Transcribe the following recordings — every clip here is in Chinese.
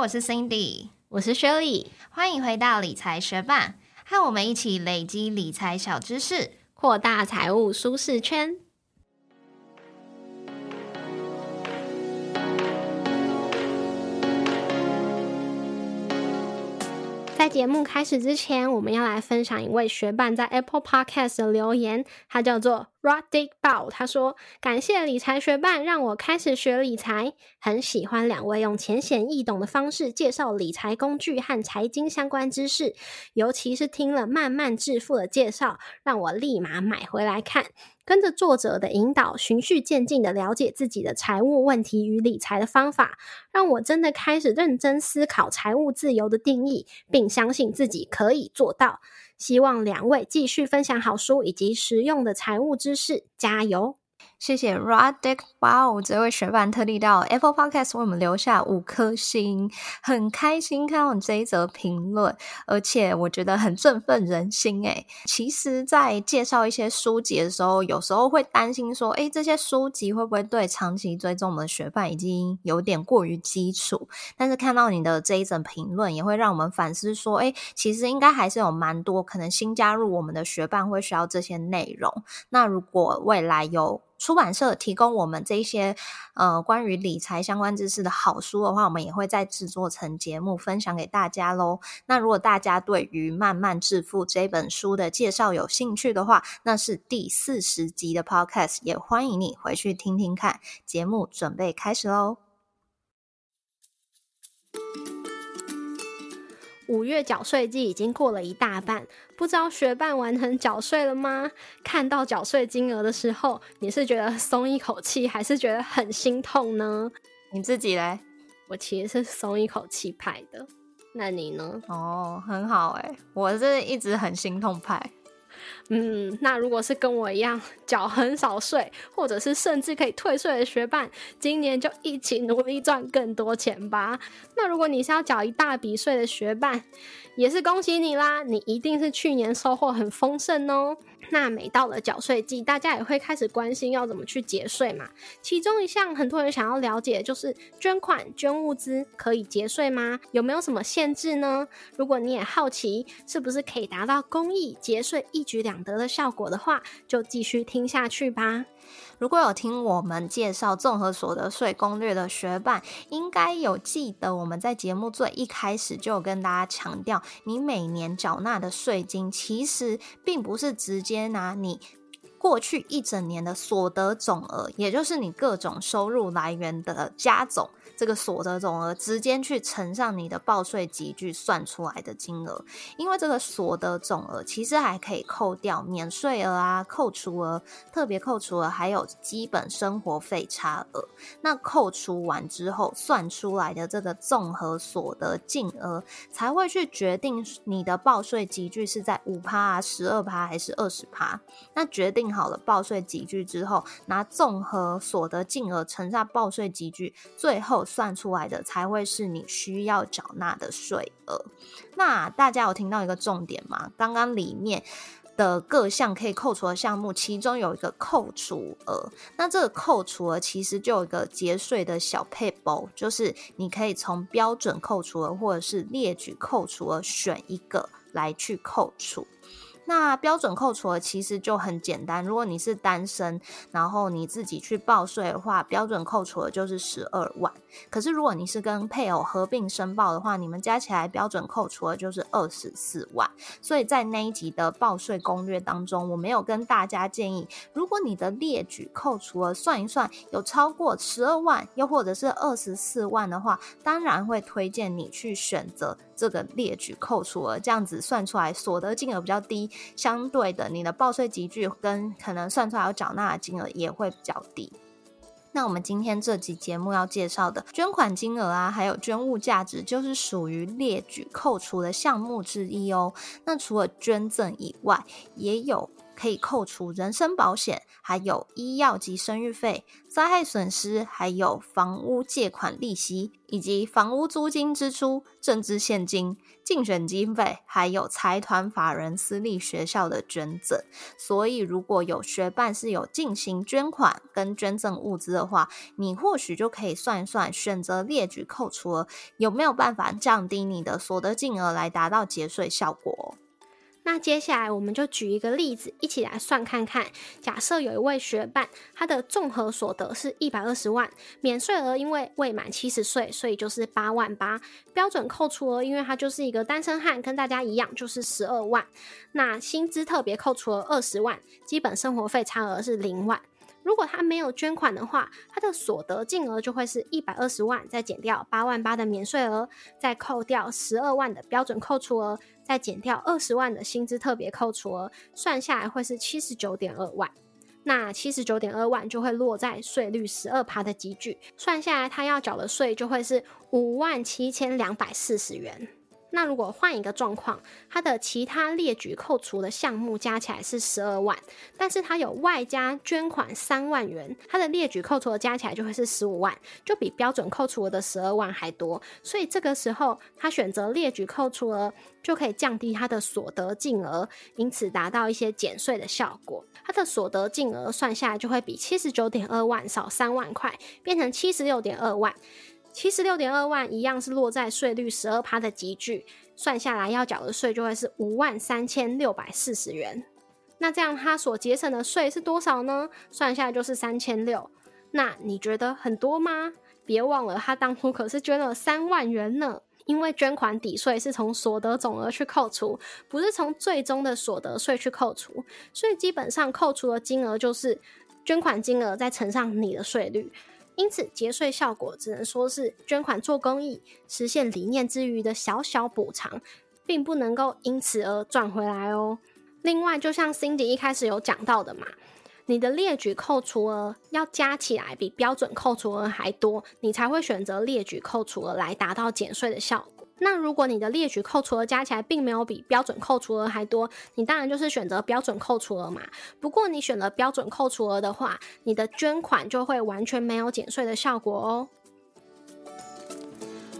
我是 Cindy，我是 Shirley，欢迎回到理财学霸，和我们一起累积理财小知识，扩大财务舒适圈。在节目开始之前，我们要来分享一位学伴在 Apple Podcast 的留言，他叫做 Rodick Bao。他说：“感谢理财学伴让我开始学理财，很喜欢两位用浅显易懂的方式介绍理财工具和财经相关知识，尤其是听了《慢慢致富》的介绍，让我立马买回来看。”跟着作者的引导，循序渐进的了解自己的财务问题与理财的方法，让我真的开始认真思考财务自由的定义，并相信自己可以做到。希望两位继续分享好书以及实用的财务知识，加油！谢谢 Rodick，哇哦，这位学伴特地到 Apple Podcast 为我们留下五颗星，很开心看到你这一则评论，而且我觉得很振奋人心诶。其实，在介绍一些书籍的时候，有时候会担心说，诶，这些书籍会不会对长期追踪我们的学伴已经有点过于基础？但是看到你的这一则评论，也会让我们反思说，诶，其实应该还是有蛮多可能新加入我们的学伴会需要这些内容。那如果未来有出版社提供我们这些呃关于理财相关知识的好书的话，我们也会再制作成节目分享给大家喽。那如果大家对于《慢慢致富》这本书的介绍有兴趣的话，那是第四十集的 Podcast，也欢迎你回去听听看。节目准备开始喽。五月缴税季已经过了一大半，不知道学伴完成缴税了吗？看到缴税金额的时候，你是觉得松一口气，还是觉得很心痛呢？你自己嘞？我其实是松一口气派的，那你呢？哦，很好哎，我是一直很心痛派。嗯，那如果是跟我一样缴很少税，或者是甚至可以退税的学伴，今年就一起努力赚更多钱吧。那如果你是要缴一大笔税的学伴，也是恭喜你啦，你一定是去年收获很丰盛哦。那每到了缴税季，大家也会开始关心要怎么去节税嘛。其中一项很多人想要了解，就是捐款捐物资可以节税吗？有没有什么限制呢？如果你也好奇是不是可以达到公益节税一举两得的效果的话，就继续听下去吧。如果有听我们介绍综合所得税攻略的学伴，应该有记得我们在节目最一开始就有跟大家强调，你每年缴纳的税金其实并不是直接拿你过去一整年的所得总额，也就是你各种收入来源的加总。这个所得总额直接去乘上你的报税集聚算出来的金额，因为这个所得总额其实还可以扣掉免税额啊、扣除额、特别扣除额，还有基本生活费差额。那扣除完之后算出来的这个综合所得净额，才会去决定你的报税集聚是在五趴啊、十二趴还是二十趴。那决定好了报税集聚之后，拿综合所得净额乘上报税集聚，最后。算出来的才会是你需要缴纳的税额。那大家有听到一个重点吗？刚刚里面的各项可以扣除的项目，其中有一个扣除额。那这个扣除额其实就有一个节税的小配包，就是你可以从标准扣除额或者是列举扣除额选一个来去扣除。那标准扣除额其实就很简单，如果你是单身，然后你自己去报税的话，标准扣除额就是十二万。可是如果你是跟配偶合并申报的话，你们加起来标准扣除额就是二十四万。所以在那一集的报税攻略当中，我没有跟大家建议，如果你的列举扣除额算一算有超过十二万，又或者是二十四万的话，当然会推荐你去选择。这个列举扣除额这样子算出来，所得金额比较低，相对的，你的报税集聚跟可能算出来要缴纳的金额也会比较低。那我们今天这集节目要介绍的捐款金额啊，还有捐物价值，就是属于列举扣除的项目之一哦。那除了捐赠以外，也有。可以扣除人身保险，还有医药及生育费、灾害损失，还有房屋借款利息，以及房屋租金支出、政治现金、竞选经费，还有财团法人私立学校的捐赠。所以，如果有学办是有进行捐款跟捐赠物资的话，你或许就可以算一算，选择列举扣除额有没有办法降低你的所得金额，来达到节税效果。那接下来我们就举一个例子，一起来算看看。假设有一位学伴，他的综合所得是一百二十万，免税额因为未满七十岁，所以就是八万八。标准扣除额，因为他就是一个单身汉，跟大家一样，就是十二万。那薪资特别扣除额二十万，基本生活费差额是零万。如果他没有捐款的话，他的所得净额就会是一百二十万，再减掉八万八的免税额，再扣掉十二万的标准扣除额。再减掉二十万的薪资特别扣除额，算下来会是七十九点二万。那七十九点二万就会落在税率十二趴的集聚，算下来他要缴的税就会是五万七千两百四十元。那如果换一个状况，他的其他列举扣除的项目加起来是十二万，但是他有外加捐款三万元，他的列举扣除额加起来就会是十五万，就比标准扣除额的十二万还多。所以这个时候他选择列举扣除额，就可以降低他的所得净额，因此达到一些减税的效果。他的所得净额算下来就会比七十九点二万少三万块，变成七十六点二万。七十六点二万一样是落在税率十二趴的集聚，算下来要缴的税就会是五万三千六百四十元。那这样他所节省的税是多少呢？算下来就是三千六。那你觉得很多吗？别忘了他当初可是捐了三万元呢。因为捐款抵税是从所得总额去扣除，不是从最终的所得税去扣除，所以基本上扣除的金额就是捐款金额再乘上你的税率。因此，节税效果只能说是捐款做公益、实现理念之余的小小补偿，并不能够因此而赚回来哦。另外，就像 Cindy 一开始有讲到的嘛，你的列举扣除额要加起来比标准扣除额还多，你才会选择列举扣除额来达到减税的效果。那如果你的列举扣除额加起来并没有比标准扣除额还多，你当然就是选择标准扣除额嘛。不过你选了标准扣除额的话，你的捐款就会完全没有减税的效果哦。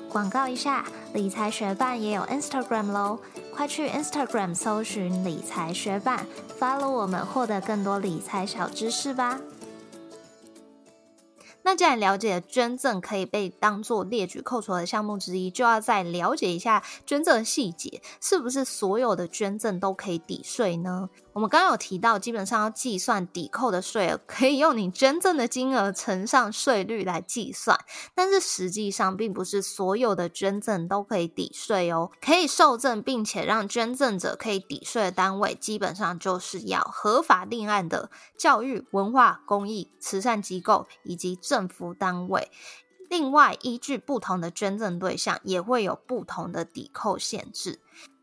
广告一下，理财学办也有 Instagram 喽，快去 Instagram 搜寻理财学办，follow 我们，获得更多理财小知识吧。那既然了解捐赠可以被当做列举扣除的项目之一，就要再了解一下捐赠的细节，是不是所有的捐赠都可以抵税呢？我们刚刚有提到，基本上要计算抵扣的税额，可以用你捐赠的金额乘上税率来计算。但是实际上，并不是所有的捐赠都可以抵税哦。可以受赠并且让捐赠者可以抵税的单位，基本上就是要合法立案的教育、文化、公益、慈善机构以及政府单位。另外，依据不同的捐赠对象，也会有不同的抵扣限制。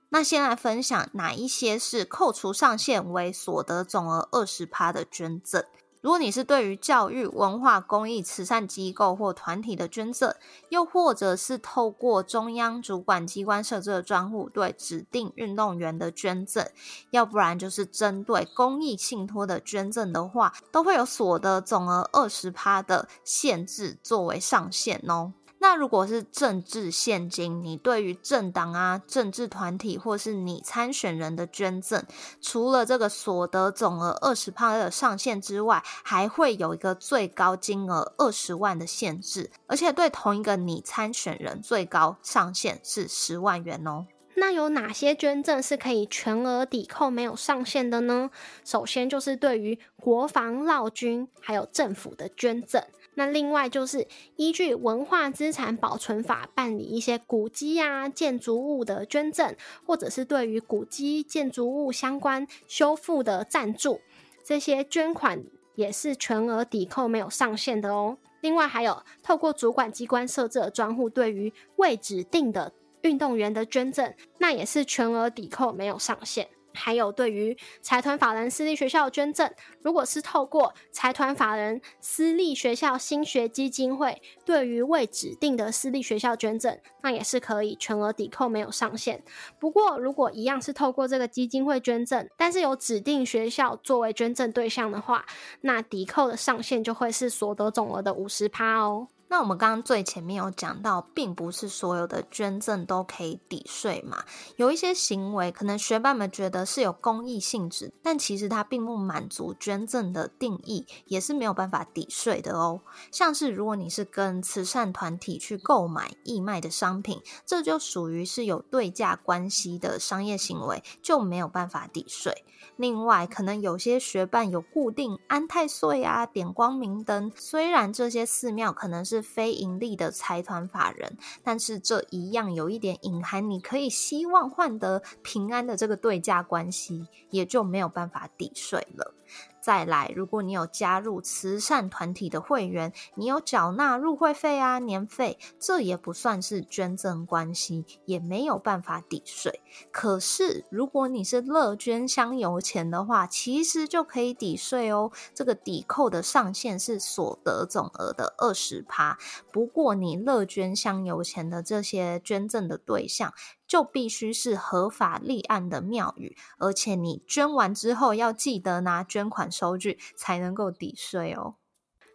那先来分享哪一些是扣除上限为所得总额二十趴的捐赠。如果你是对于教育、文化、公益、慈善机构或团体的捐赠，又或者是透过中央主管机关设置的专户对指定运动员的捐赠，要不然就是针对公益信托的捐赠的话，都会有所得总额二十趴的限制作为上限哦。那如果是政治现金，你对于政党啊、政治团体或是你参选人的捐赠，除了这个所得总额二十趴的上限之外，还会有一个最高金额二十万的限制，而且对同一个你参选人，最高上限是十万元哦。那有哪些捐赠是可以全额抵扣、没有上限的呢？首先就是对于国防、老军还有政府的捐赠。那另外就是依据文化资产保存法办理一些古迹啊、建筑物的捐赠，或者是对于古迹、建筑物相关修复的赞助，这些捐款也是全额抵扣、没有上限的哦。另外还有透过主管机关设置的专户，对于未指定的运动员的捐赠，那也是全额抵扣，没有上限。还有对于财团法人私立学校捐赠，如果是透过财团法人私立学校新学基金会对于未指定的私立学校捐赠，那也是可以全额抵扣，没有上限。不过，如果一样是透过这个基金会捐赠，但是有指定学校作为捐赠对象的话，那抵扣的上限就会是所得总额的五十趴哦。那我们刚刚最前面有讲到，并不是所有的捐赠都可以抵税嘛。有一些行为，可能学伴们觉得是有公益性质，但其实它并不满足捐赠的定义，也是没有办法抵税的哦。像是如果你是跟慈善团体去购买义卖的商品，这就属于是有对价关系的商业行为，就没有办法抵税。另外，可能有些学伴有固定安太岁啊、点光明灯，虽然这些寺庙可能是是非盈利的财团法人，但是这一样有一点隐含，你可以希望换得平安的这个对价关系，也就没有办法抵税了。再来，如果你有加入慈善团体的会员，你有缴纳入会费啊、年费，这也不算是捐赠关系，也没有办法抵税。可是，如果你是乐捐香油钱的话，其实就可以抵税哦。这个抵扣的上限是所得总额的二十趴。不过，你乐捐香油钱的这些捐赠的对象。就必须是合法立案的庙宇，而且你捐完之后要记得拿捐款收据，才能够抵税哦。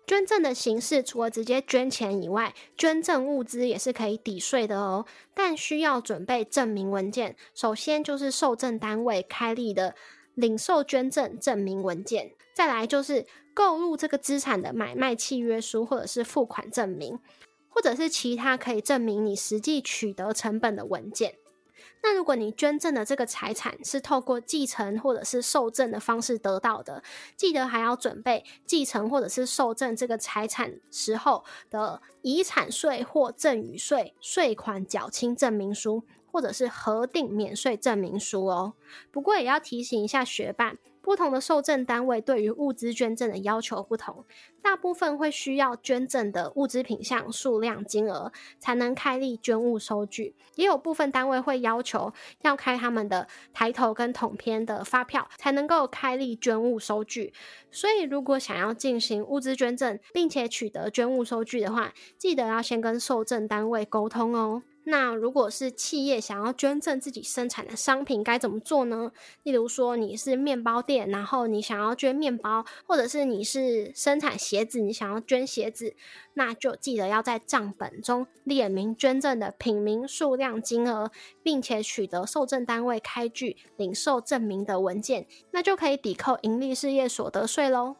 捐赠的形式除了直接捐钱以外，捐赠物资也是可以抵税的哦，但需要准备证明文件。首先就是受赠单位开立的领受捐赠证明文件，再来就是购入这个资产的买卖契约书或者是付款证明，或者是其他可以证明你实际取得成本的文件。那如果你捐赠的这个财产是透过继承或者是受赠的方式得到的，记得还要准备继承或者是受赠这个财产时候的遗产税或赠与税税款缴清证明书，或者是核定免税证明书哦。不过也要提醒一下学伴。不同的受赠单位对于物资捐赠的要求不同，大部分会需要捐赠的物资品项数量、金额才能开立捐物收据，也有部分单位会要求要开他们的抬头跟统编的发票才能够开立捐物收据。所以，如果想要进行物资捐赠，并且取得捐物收据的话，记得要先跟受赠单位沟通哦。那如果是企业想要捐赠自己生产的商品，该怎么做呢？例如说你是面包店，然后你想要捐面包，或者是你是生产鞋子，你想要捐鞋子，那就记得要在账本中列明捐赠的品名、数量、金额，并且取得受赠单位开具领受证明的文件，那就可以抵扣盈利事业所得税喽。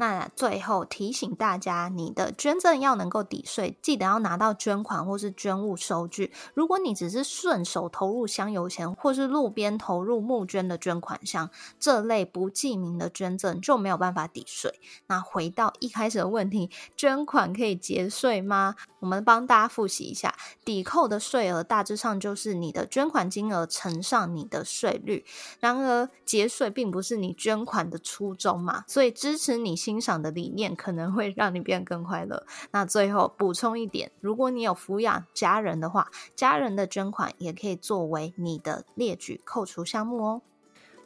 那最后提醒大家，你的捐赠要能够抵税，记得要拿到捐款或是捐物收据。如果你只是顺手投入香油钱，或是路边投入募捐的捐款箱，这类不记名的捐赠就没有办法抵税。那回到一开始的问题，捐款可以节税吗？我们帮大家复习一下，抵扣的税额大致上就是你的捐款金额乘上你的税率。然而节税并不是你捐款的初衷嘛，所以支持你。欣赏的理念可能会让你变更快乐。那最后补充一点，如果你有抚养家人的话，家人的捐款也可以作为你的列举扣除项目哦。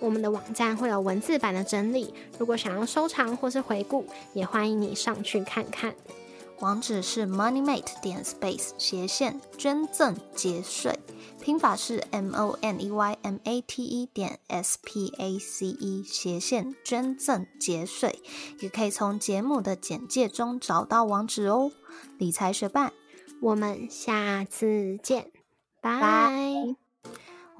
我们的网站会有文字版的整理，如果想要收藏或是回顾，也欢迎你上去看看。网址是 moneymate 点 space 斜线捐赠节税，拼法是 m o n e y m a t e 点 s p a c e 斜线捐赠节税，也可以从节目的简介中找到网址哦。理财学伴，我们下次见，拜。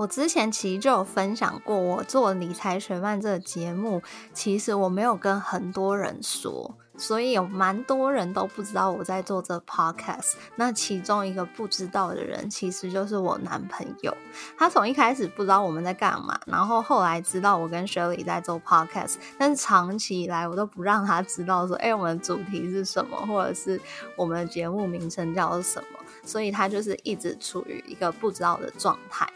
我之前其实就有分享过，我做理财学漫这个节目，其实我没有跟很多人说。所以有蛮多人都不知道我在做这 podcast。那其中一个不知道的人，其实就是我男朋友。他从一开始不知道我们在干嘛，然后后来知道我跟学理在做 podcast，但是长期以来我都不让他知道说，哎，我们的主题是什么，或者是我们的节目名称叫什么。所以他就是一直处于一个不知道的状态。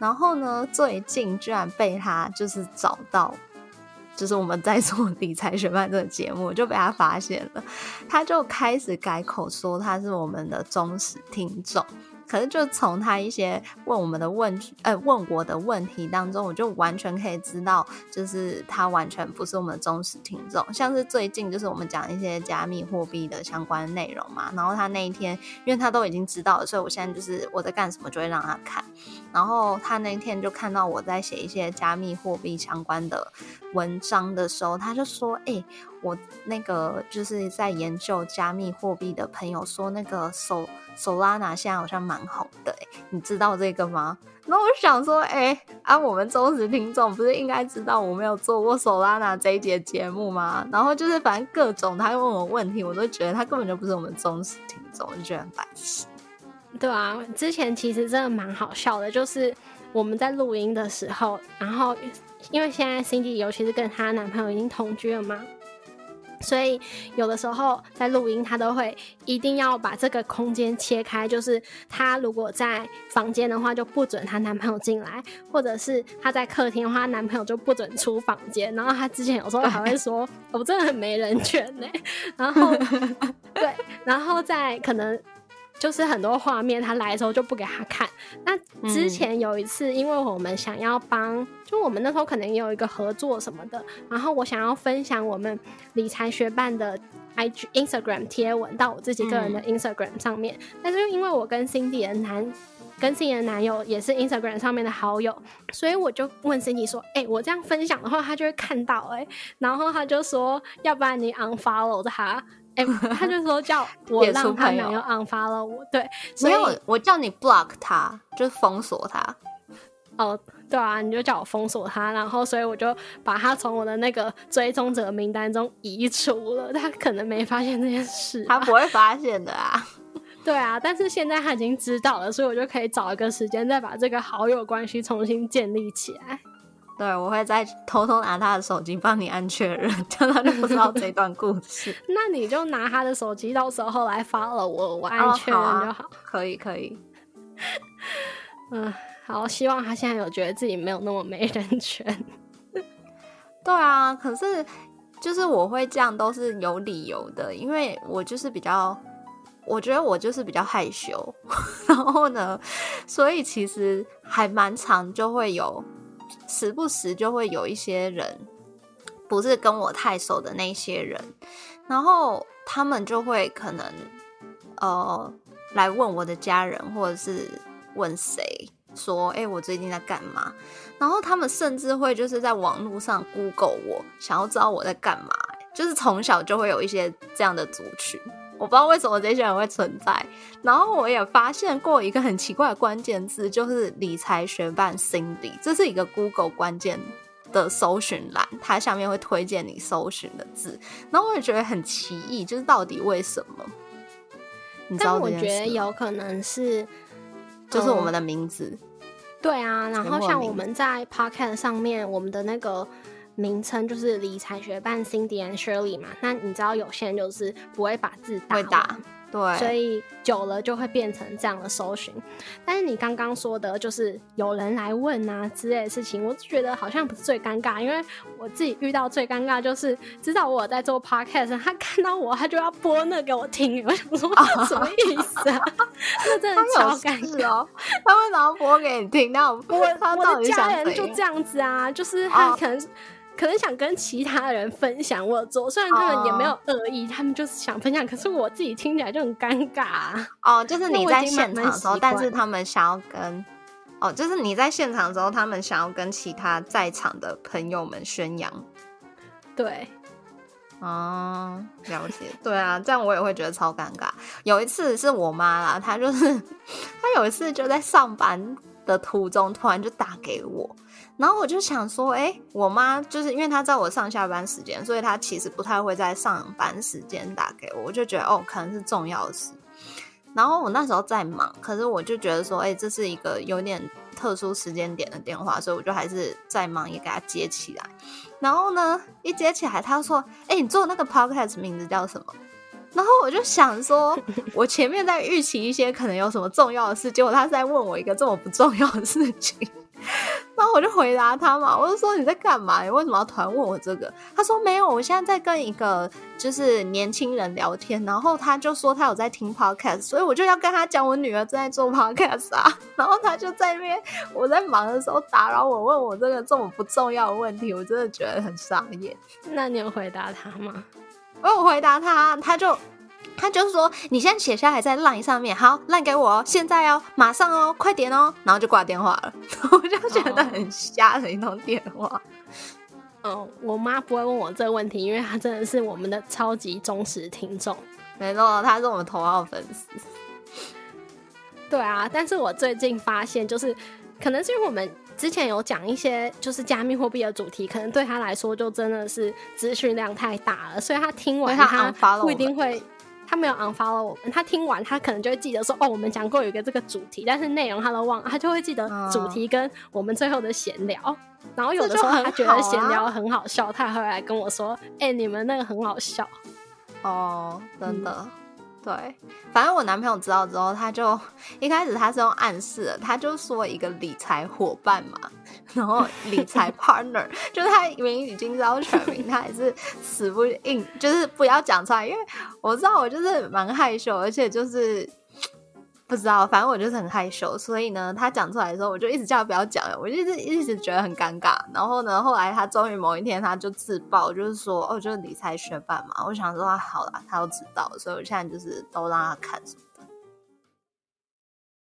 然后呢，最近居然被他就是找到。就是我们在做理财学伴这个节目，就被他发现了，他就开始改口说他是我们的忠实听众。可是，就从他一些问我们的问题，呃，问我的问题当中，我就完全可以知道，就是他完全不是我们的忠实听众。像是最近，就是我们讲一些加密货币的相关内容嘛，然后他那一天，因为他都已经知道了，所以我现在就是我在干什么，就会让他看。然后他那天就看到我在写一些加密货币相关的文章的时候，他就说：“哎。”我那个就是在研究加密货币的朋友说，那个 Solana 现在好像蛮红的，你知道这个吗？那我想说，哎，啊，我们忠实听众不是应该知道我没有做过 Solana 这一节节目吗？然后就是反正各种他问我问题，我都觉得他根本就不是我们忠实听众，我就觉得很白痴。对啊，之前其实真的蛮好笑的，就是我们在录音的时候，然后因为现在 Cindy 尤其是跟她男朋友已经同居了嘛。所以有的时候在录音，她都会一定要把这个空间切开，就是她如果在房间的话，就不准她男朋友进来；或者是她在客厅的话，男朋友就不准出房间。然后她之前有时候还会说：“我真的很没人权呢。”然后 对，然后在可能。就是很多画面，他来的时候就不给他看。那之前有一次，因为我们想要帮，就我们那时候可能也有一个合作什么的，然后我想要分享我们理财学办的 IG Instagram 贴文到我自己个人的 Instagram 上面。但是因为我跟 Cindy 的男，跟 Cindy 的男友也是 Instagram 上面的好友，所以我就问 Cindy 说：“哎，我这样分享的话，他就会看到哎。”然后他就说：“要不然你 unfollow 他。”哎，他就说叫 我让他男友 unfollow 我，对，所以我叫你 block 他，就是封锁他。哦，对啊，你就叫我封锁他，然后所以我就把他从我的那个追踪者名单中移除了。他可能没发现这件事，他不会发现的啊。对啊，但是现在他已经知道了，所以我就可以找一个时间再把这个好友关系重新建立起来。对，我会再偷偷拿他的手机帮你按确认，这样他就不知道这段故事。那你就拿他的手机，到时候来发了我，我按确认就好。可以，可以。嗯，好，希望他现在有觉得自己没有那么没人权。对啊，可是就是我会这样都是有理由的，因为我就是比较，我觉得我就是比较害羞，然后呢，所以其实还蛮长就会有。时不时就会有一些人，不是跟我太熟的那些人，然后他们就会可能呃来问我的家人，或者是问谁说：“哎，我最近在干嘛？”然后他们甚至会就是在网络上 Google 我，想要知道我在干嘛。就是从小就会有一些这样的族群。我不知道为什么这些人会存在，然后我也发现过一个很奇怪的关键字，就是理财学伴 Cindy，这是一个 Google 关键的搜寻栏，它下面会推荐你搜寻的字，然后我也觉得很奇异，就是到底为什么？你知道我觉得有可能是，就是我们的名字，对啊，然后像我们在 Podcast 上面，我们的那个。名称就是理财学伴 Cindy and Shirley 嘛，那你知道有些人就是不会把字打，对，所以久了就会变成这样的搜寻。但是你刚刚说的就是有人来问啊之类的事情，我就觉得好像不是最尴尬，因为我自己遇到最尴尬就是知道我在做 podcast，他看到我他就要播那给我听，我想说什么意思啊？那真的超尴尬哦！他为什么要播给你听？那我我的家人就这样子啊，就是他可能。可能想跟其他人分享我做，虽然他们也没有恶意，他们就是想分享，可是我自己听起来就很尴尬。哦，就是你在现场的时候，但是他们想要跟，哦，就是你在现场的时候，他们想要跟其他在场的朋友们宣扬。对，哦，了解。对啊，这样我也会觉得超尴尬。有一次是我妈啦，她就是她有一次就在上班。的途中突然就打给我，然后我就想说，哎，我妈就是因为她知道我上下班时间，所以她其实不太会在上班时间打给我，我就觉得哦，可能是重要的事。然后我那时候在忙，可是我就觉得说，哎，这是一个有点特殊时间点的电话，所以我就还是在忙，也给他接起来。然后呢，一接起来，他说，哎，你做那个 podcast 名字叫什么？然后我就想说，我前面在预期一些可能有什么重要的事，结果他是在问我一个这么不重要的事情。然后我就回答他嘛，我就说你在干嘛？你为什么要突然问我这个？他说没有，我现在在跟一个就是年轻人聊天，然后他就说他有在听 podcast，所以我就要跟他讲我女儿正在做 podcast 啊。然后他就在那边我在忙的时候打扰我，问我这个这么不重要的问题，我真的觉得很傻眼。那你有回答他吗？我有回答他，他就他就说：“你现在写下来在 line 上面，好，line 给我，现在哦，马上哦，快点哦。”然后就挂电话了。我就觉得很瞎的一通电话。嗯，我妈不会问我这个问题，因为她真的是我们的超级忠实听众。没错，她是我们头号粉丝。对啊，但是我最近发现，就是可能是因为我们。之前有讲一些就是加密货币的主题，可能对他来说就真的是资讯量太大了，所以他听完他不一定会，他没有 unfollow 我们，他听完他可能就会记得说，哦，我们讲过有一个这个主题，但是内容他都忘了，他就会记得主题跟我们最后的闲聊，然后有的时候他觉得闲聊很好笑，他会来跟我说，哎，你们那个很好笑，哦，真的。对，反正我男朋友知道之后，他就一开始他是用暗示的，他就说一个理财伙伴嘛，然后理财 partner，就是他明明已经知道全名，他还是死不硬，就是不要讲出来，因为我知道我就是蛮害羞，而且就是。不知道，反正我就是很害羞，所以呢，他讲出来的时候，我就一直叫他不要讲，我就一直一直觉得很尴尬。然后呢，后来他终于某一天他就自爆，就是说，哦，就是理财学霸嘛。我想说，好了，他都知道，所以我现在就是都让他看什么